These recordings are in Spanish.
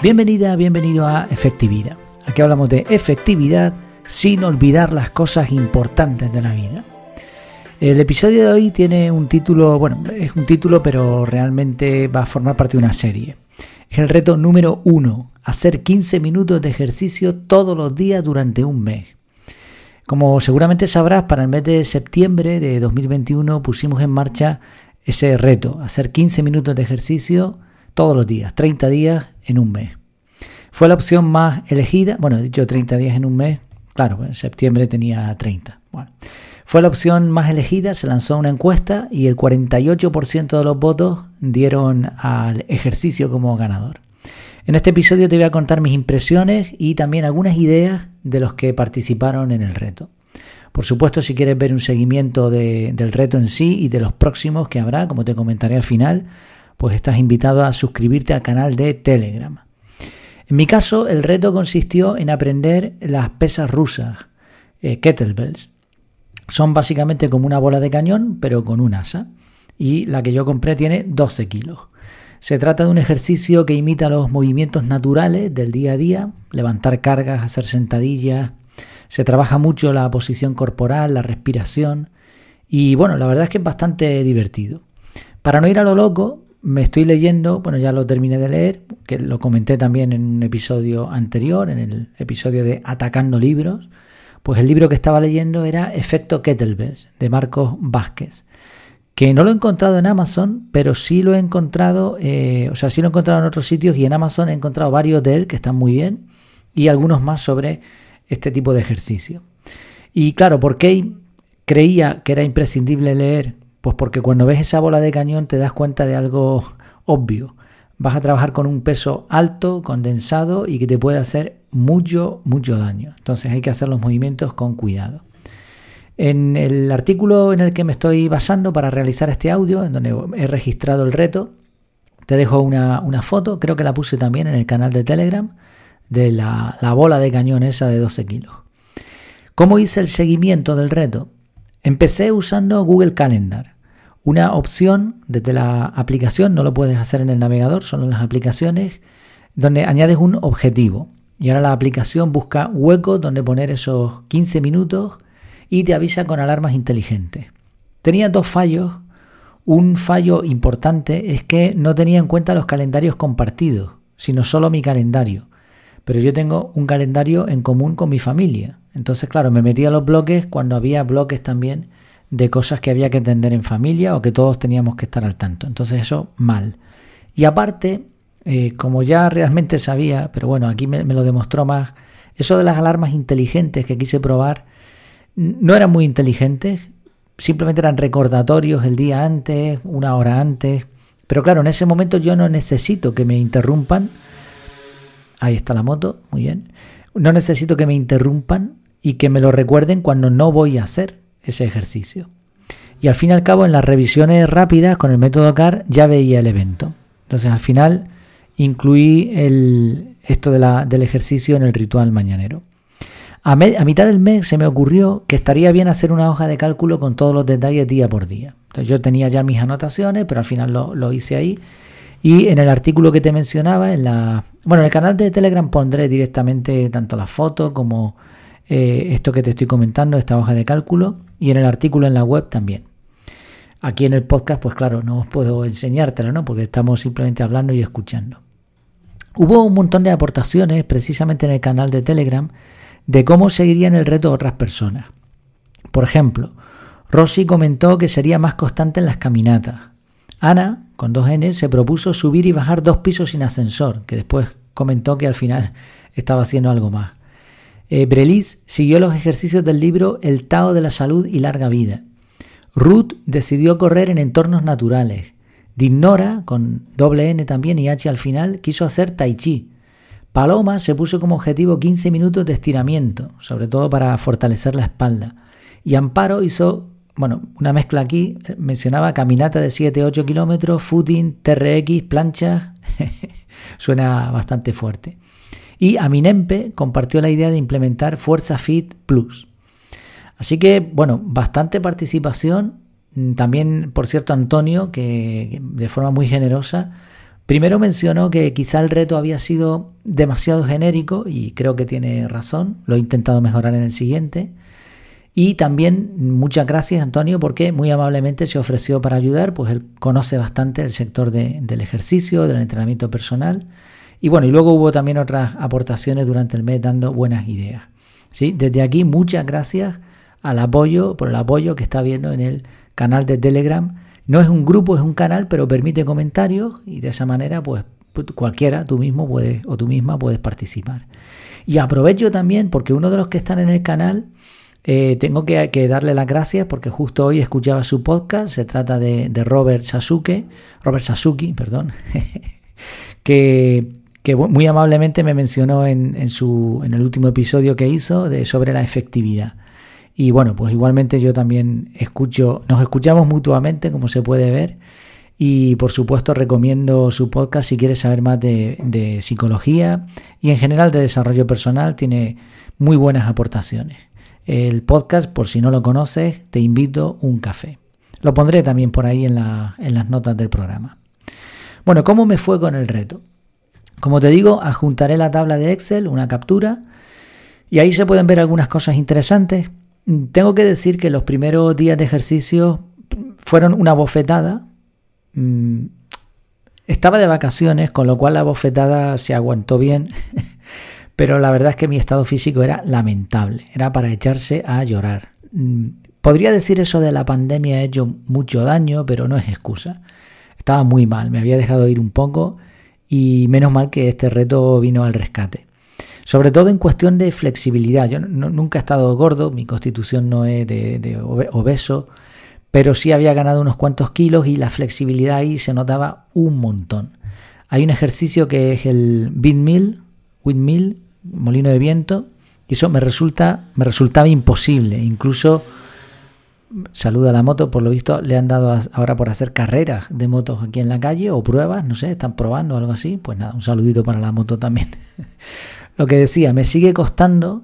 Bienvenida, bienvenido a Efectividad. Aquí hablamos de efectividad sin olvidar las cosas importantes de la vida. El episodio de hoy tiene un título, bueno, es un título, pero realmente va a formar parte de una serie. Es el reto número uno, hacer 15 minutos de ejercicio todos los días durante un mes. Como seguramente sabrás, para el mes de septiembre de 2021 pusimos en marcha ese reto, hacer 15 minutos de ejercicio todos los días, 30 días en un mes. Fue la opción más elegida, bueno, he dicho 30 días en un mes, claro, en septiembre tenía 30. Bueno, fue la opción más elegida, se lanzó una encuesta y el 48% de los votos dieron al ejercicio como ganador. En este episodio te voy a contar mis impresiones y también algunas ideas de los que participaron en el reto. Por supuesto, si quieres ver un seguimiento del reto en sí y de los próximos que habrá, como te comentaré al final, pues estás invitado a suscribirte al canal de Telegram. En mi caso, el reto consistió en aprender las pesas rusas, eh, kettlebells. Son básicamente como una bola de cañón, pero con un asa. Y la que yo compré tiene 12 kilos. Se trata de un ejercicio que imita los movimientos naturales del día a día, levantar cargas, hacer sentadillas. Se trabaja mucho la posición corporal, la respiración. Y bueno, la verdad es que es bastante divertido. Para no ir a lo loco, me estoy leyendo, bueno, ya lo terminé de leer, que lo comenté también en un episodio anterior, en el episodio de Atacando Libros, pues el libro que estaba leyendo era Efecto Kettlebells, de Marcos Vázquez, que no lo he encontrado en Amazon, pero sí lo he encontrado, eh, o sea, sí lo he encontrado en otros sitios y en Amazon he encontrado varios de él que están muy bien y algunos más sobre este tipo de ejercicio. Y claro, ¿por qué creía que era imprescindible leer pues porque cuando ves esa bola de cañón te das cuenta de algo obvio. Vas a trabajar con un peso alto, condensado y que te puede hacer mucho, mucho daño. Entonces hay que hacer los movimientos con cuidado. En el artículo en el que me estoy basando para realizar este audio, en donde he registrado el reto, te dejo una, foto, creo que la puse también en el canal de Telegram, de la, la bola de cañón esa de 12 kilos. ¿Cómo hice el seguimiento del reto? Empecé usando Google Calendar. Una opción desde la aplicación, no lo puedes hacer en el navegador, solo en las aplicaciones, donde añades un objetivo. Y ahora la aplicación busca huecos donde poner esos 15 minutos y te avisa con alarmas inteligentes. Tenía dos fallos. Un fallo importante es que no tenía en cuenta los calendarios compartidos, sino solo mi calendario. Pero yo tengo un calendario en común con mi familia. Entonces, claro, me metía a los bloques cuando había bloques también de cosas que había que entender en familia o que todos teníamos que estar al tanto. Entonces eso mal. Y aparte, eh, como ya realmente sabía, pero bueno, aquí me, lo demostró más, eso de las alarmas inteligentes que quise probar, no eran muy inteligentes, simplemente eran recordatorios el día antes, una hora antes. Pero claro, en ese momento yo no necesito que me interrumpan. Ahí está la moto, muy bien. No necesito que me interrumpan y que me lo recuerden cuando no voy a hacer ese ejercicio. Y al fin y al cabo, en las revisiones rápidas con el método CAR ya veía el evento. Entonces, al final, incluí el, esto del ejercicio en el ritual mañanero. A, a, mitad del mes se me ocurrió que estaría bien hacer una hoja de cálculo con todos los detalles día por día. Entonces, yo tenía ya mis anotaciones, pero al final lo hice ahí. Y en el artículo que te mencionaba, en la, bueno, en el canal de Telegram pondré directamente tanto la foto como eh, esto que te estoy comentando, esta hoja de cálculo, y en el artículo en la web también. Aquí en el podcast, pues claro, no os puedo enseñártelo, ¿no? Porque estamos simplemente hablando y escuchando. Hubo un montón de aportaciones, precisamente en el canal de Telegram, de cómo seguirían el reto otras personas. Por ejemplo, Rosy comentó que sería más constante en las caminatas. Ana, con dos N, se propuso subir y bajar dos pisos sin ascensor, que después comentó que al final estaba haciendo algo más. Eh, Brelis siguió los ejercicios del libro El Tao de la Salud y Larga Vida. Ruth decidió correr en entornos naturales. Dignora, con doble N también y H al final, quiso hacer tai chi. Paloma se puso como objetivo 15 minutos de estiramiento, sobre todo para fortalecer la espalda. Y Amparo hizo, bueno, una mezcla aquí, mencionaba caminata de 7-8 kilómetros, footing, TRX, planchas. Suena bastante fuerte. Y Aminempe compartió la idea de implementar Fuerza Fit Plus. Así que, bueno, bastante participación. Mm, también, por cierto, Antonio, que de forma muy generosa Primero mencionó que quizá el reto había sido demasiado genérico y creo que tiene razón, lo he intentado mejorar en el siguiente. Y también muchas gracias Antonio porque muy amablemente se ofreció para ayudar, pues él conoce bastante el sector del ejercicio, del entrenamiento personal. Y bueno, y luego hubo también otras aportaciones durante el mes dando buenas ideas. ¿sí? Desde aquí muchas gracias al apoyo, por el apoyo que está viendo en el canal de Telegram no es un grupo, es un canal, pero permite comentarios y de esa manera, pues cualquiera, tú mismo puedes o tú misma puedes participar. Y aprovecho también porque uno de los que están en el canal, eh, tengo que, darle las gracias porque justo hoy escuchaba su podcast, se trata de, Robert Sasuke, Robert Sasuki, perdón, que, muy amablemente me mencionó en, el último episodio que hizo de, sobre la efectividad. Y bueno, pues igualmente yo también escucho, nos escuchamos mutuamente, como se puede ver. Y por supuesto recomiendo su podcast si quieres saber más de, psicología y en general de desarrollo personal. Tiene muy buenas aportaciones. El podcast, por si no lo conoces, te invito un café. Lo pondré también por ahí en, las notas del programa. Bueno, ¿cómo me fue con el reto? Como te digo, adjuntaré la tabla de Excel, una captura, y ahí se pueden ver algunas cosas interesantes. Tengo que decir que los primeros días de ejercicio fueron una bofetada. Mm, estaba de vacaciones, con lo cual la bofetada se aguantó bien, pero la verdad es que mi estado físico era lamentable, era para echarse a llorar. Mm, podría decir eso de la pandemia ha hecho mucho daño, pero no es excusa. Estaba muy mal, me había dejado ir un poco y menos mal que este reto vino al rescate. Sobre todo en cuestión de flexibilidad. Yo nunca he estado gordo, mi constitución no es de, obeso, pero sí había ganado unos cuantos kilos y la flexibilidad ahí se notaba un montón. Hay un ejercicio que es el windmill, windmill, molino de viento, y eso me resulta, me resultaba imposible. Incluso saluda a la moto, por lo visto le han dado ahora por hacer carreras de motos aquí en la calle o pruebas, no sé, están probando algo así. Pues nada, un saludito para la moto también. Lo que decía, me sigue costando,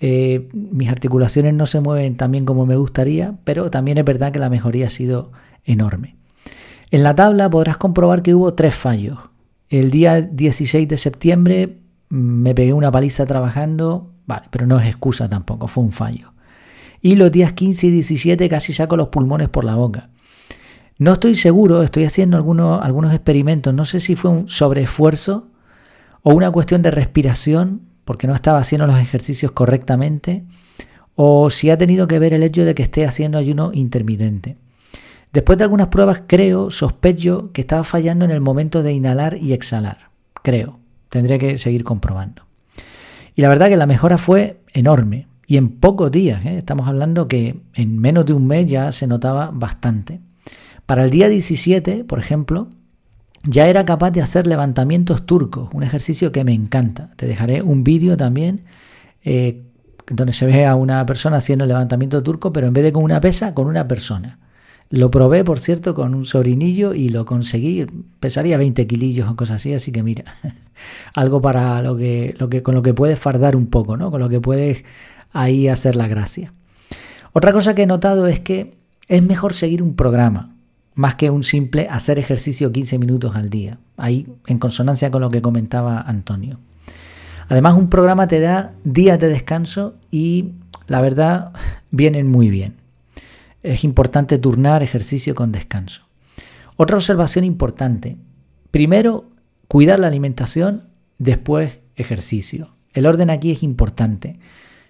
eh, mis articulaciones no se mueven tan bien como me gustaría, pero también es verdad que la mejoría ha sido enorme. En la tabla podrás comprobar que hubo tres fallos. El día 16 de septiembre me pegué una paliza trabajando, vale, pero no es excusa tampoco, fue un fallo. Y los días 15 y 17 casi saco los pulmones por la boca. No estoy seguro, estoy haciendo algunos, algunos experimentos, no sé si fue un sobreesfuerzo o una cuestión de respiración, porque no estaba haciendo los ejercicios correctamente, o si ha tenido que ver el hecho de que esté haciendo ayuno intermitente. Después de algunas pruebas, creo, sospecho que estaba fallando en el momento de inhalar y exhalar. Creo. Tendré que seguir comprobando. Y la verdad que la mejora fue enorme. Y en pocos días, ¿eh? estamos hablando que en menos de un mes ya se notaba bastante. Para el día 17, por ejemplo, ya era capaz de hacer levantamientos turcos, un ejercicio que me encanta. Te dejaré un vídeo también eh, donde se ve a una persona haciendo levantamiento turco, pero en vez de con una pesa, con una persona. Lo probé, por cierto, con un sobrinillo y lo conseguí. Pesaría 20 kilillos o cosas así, así que mira, algo para lo que, con lo que puedes fardar un poco, ¿no? Con lo que puedes ahí hacer la gracia. Otra cosa que he notado es que es mejor seguir un programa más que un simple hacer ejercicio 15 minutos al día, ahí en consonancia con lo que comentaba Antonio. Además, un programa te da días de descanso y la verdad vienen muy bien. Es importante turnar ejercicio con descanso. Otra observación importante. Primero, cuidar la alimentación, después ejercicio. El orden aquí es importante.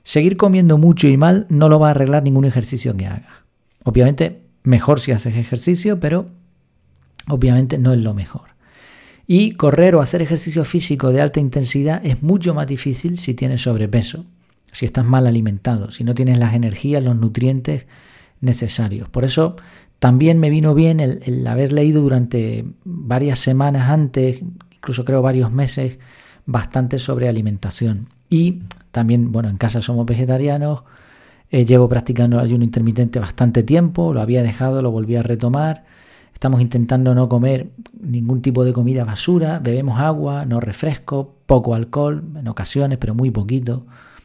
Seguir comiendo mucho y mal no lo va a arreglar ningún ejercicio que hagas. Obviamente mejor si haces ejercicio, pero obviamente no es lo mejor. Y correr o hacer ejercicio físico de alta intensidad es mucho más difícil si tienes sobrepeso, si estás mal alimentado, si no tienes las energías, los nutrientes necesarios. Por eso también me vino bien el, haber leído durante varias semanas antes, incluso creo varios meses, bastante sobre alimentación. Y también, bueno, en casa somos vegetarianos, eh, llevo practicando el ayuno intermitente bastante tiempo, lo había dejado, lo volví a retomar. Estamos intentando no comer ningún tipo de comida basura, bebemos agua, no refresco, poco alcohol en ocasiones, pero muy poquito,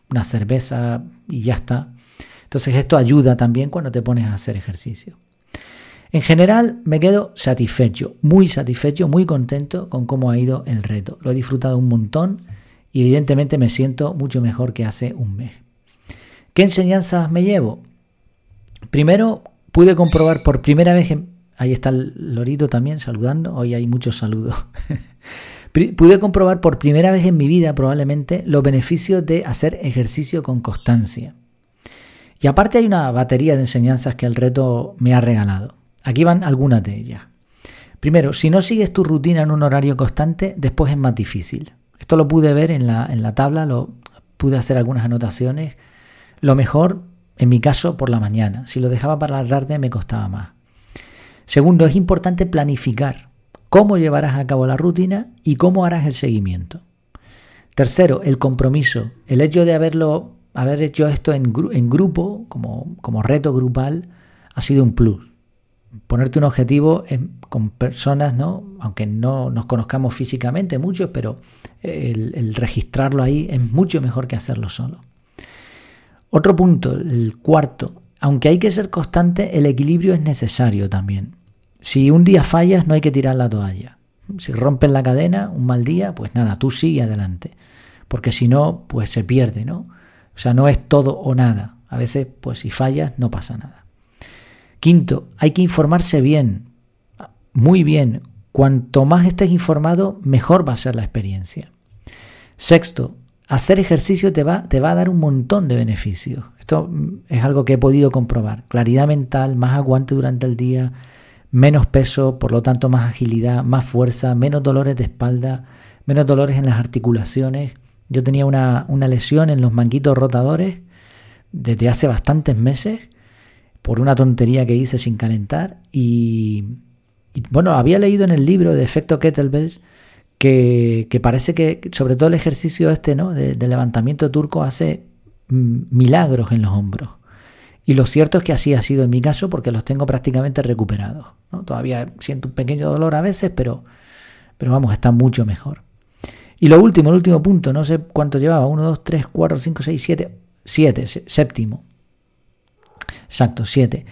una cerveza y ya está. Entonces esto ayuda también cuando te pones a hacer ejercicio. En general me quedo satisfecho, muy satisfecho, muy contento con cómo ha ido el reto. Lo he disfrutado un montón y evidentemente me siento mucho mejor que hace un mes. ¿Qué enseñanzas me llevo? Primero, pude comprobar por primera vez, ahí está el lorito también saludando, hoy hay muchos saludos. pude comprobar por primera vez en mi vida probabelmente los beneficios de hacer ejercicio con constancia. Y aparte hay una batería de enseñanzas que el reto me ha regalado. Aquí van algunas de ellas. Primero, si no sigues tu rutina en un horario constante, después es más difícil. Esto lo pude ver en la, en la tabla, lo pude hacer algunas anotaciones. Lo mejor, en mi caso, por la mañana. Si lo dejaba para la tarde me costaba más. Segundo, es importante planificar cómo llevarás a cabo la rutina y cómo harás el seguimiento. Tercero, el compromiso. El hecho de haberlo, haber hecho esto en, en grupo, como, como reto grupal, ha sido un plus ponerte un objetivo con personas, ¿no? aunque no nos conozcamos físicamente muchos, pero el, registrarlo ahí es mucho mejor que hacerlo solo. Otro punto, el cuarto, aunque hay que ser constante, el equilibrio es necesario también. Si un día fallas, no hay que tirar la toalla. Si rompes la cadena, un mal día, pues nada, tú sigue adelante. Porque si no, pues se pierde, ¿no? O sea, no es todo o nada. A veces, pues si fallas, no pasa nada. Quinto, hay que informarse bien, muy bien. Cuanto más estés informado, mejor va a ser la experiencia. Sexto, hacer ejercicio te va, te va a dar un montón de beneficios. Esto es algo que he podido comprobar. Claridad mental, más aguante durante el día, menos peso, por lo tanto más agilidad, más fuerza, menos dolores de espalda, menos dolores en las articulaciones. Yo tenía una, una lesión en los manguitos rotadores desde hace bastantes meses por una tontería que hice sin calentar. Y, bueno, había leído en el libro de efecto kettlebells que, parece que sobre todo el ejercicio este ¿no? de, levantamiento turco hace mm, milagros en los hombros. Y lo cierto es que así ha sido en mi caso porque los tengo prácticamente recuperados. Todavía siento un pequeño dolor a veces, pero, pero vamos, está mucho mejor. Y lo último, el último punto, no sé cuánto llevaba, 1, 2, 3, 4, 5, 6, 7, 7, séptimo. Exacto, 7.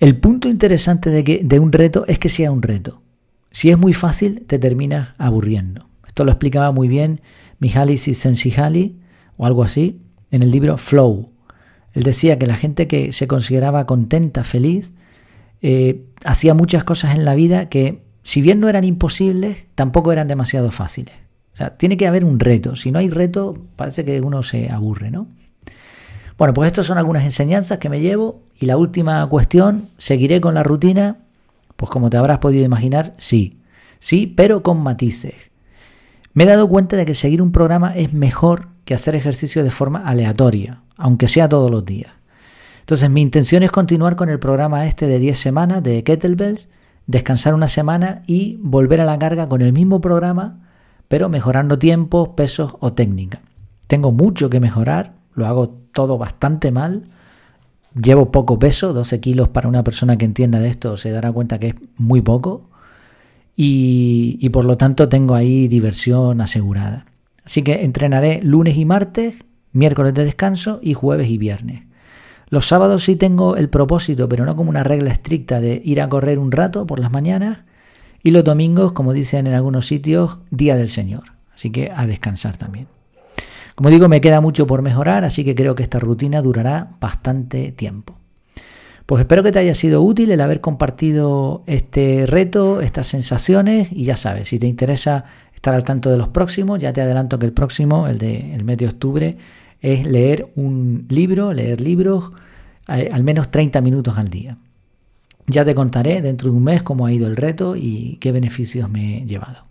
El punto interesante de, que, de un reto es que sea un reto. Si es muy fácil, te terminas aburriendo. Esto lo explicaba muy bien Mihaly Csikszentmihalyi o algo así en el libro Flow. Él decía que la gente que se consideraba contenta, feliz, eh, hacía muchas cosas en la vida que, si bien no eran imposibles, tampoco eran demasiado fáciles. O sea, tiene que haber un reto. Si no hay reto, parece que uno se aburre, ¿no? Bueno, pues estas son algunas enseñanzas que me llevo. Y la última cuestión, ¿seguiré con la rutina? Pues como te habrás podido imaginar, sí. Sí, pero con matices. Me he dado cuenta de que seguir un programa es mejor que hacer ejercicio de forma aleatoria, aunque sea todos los días. Entonces mi intención es continuar con el programa este de 10 semanas de Kettlebells, descansar una semana y volver a la carga con el mismo programa, pero mejorando tiempos, pesos o técnica. Tengo mucho que mejorar, lo hago todo bastante mal. Llevo poco peso, 12 kilos para una persona que entienda de esto se dará cuenta que es muy poco. Y, y por lo tanto tengo ahí diversión asegurada. Así que entrenaré lunes y martes, miércoles de descanso y jueves y viernes. Los sábados sí tengo el propósito, pero no como una regla estricta de ir a correr un rato por las mañanas. Y los domingos, como dicen en algunos sitios, día del Señor. Así que a descansar también. Como digo, me queda mucho por mejorar, así que creo que esta rutina durará bastante tiempo. Pues espero que te haya sido útil el haber compartido este reto, estas sensaciones y ya sabes, si te interesa estar al tanto de los próximos, ya te adelanto que el próximo, el del el mes de octubre, es leer un libro, leer libros eh, al menos 30 minutos al día. Ya te contaré dentro de un mes cómo ha ido el reto y qué beneficios me he llevado.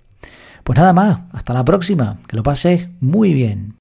Pues nada más, hasta la próxima, que lo pases muy bien.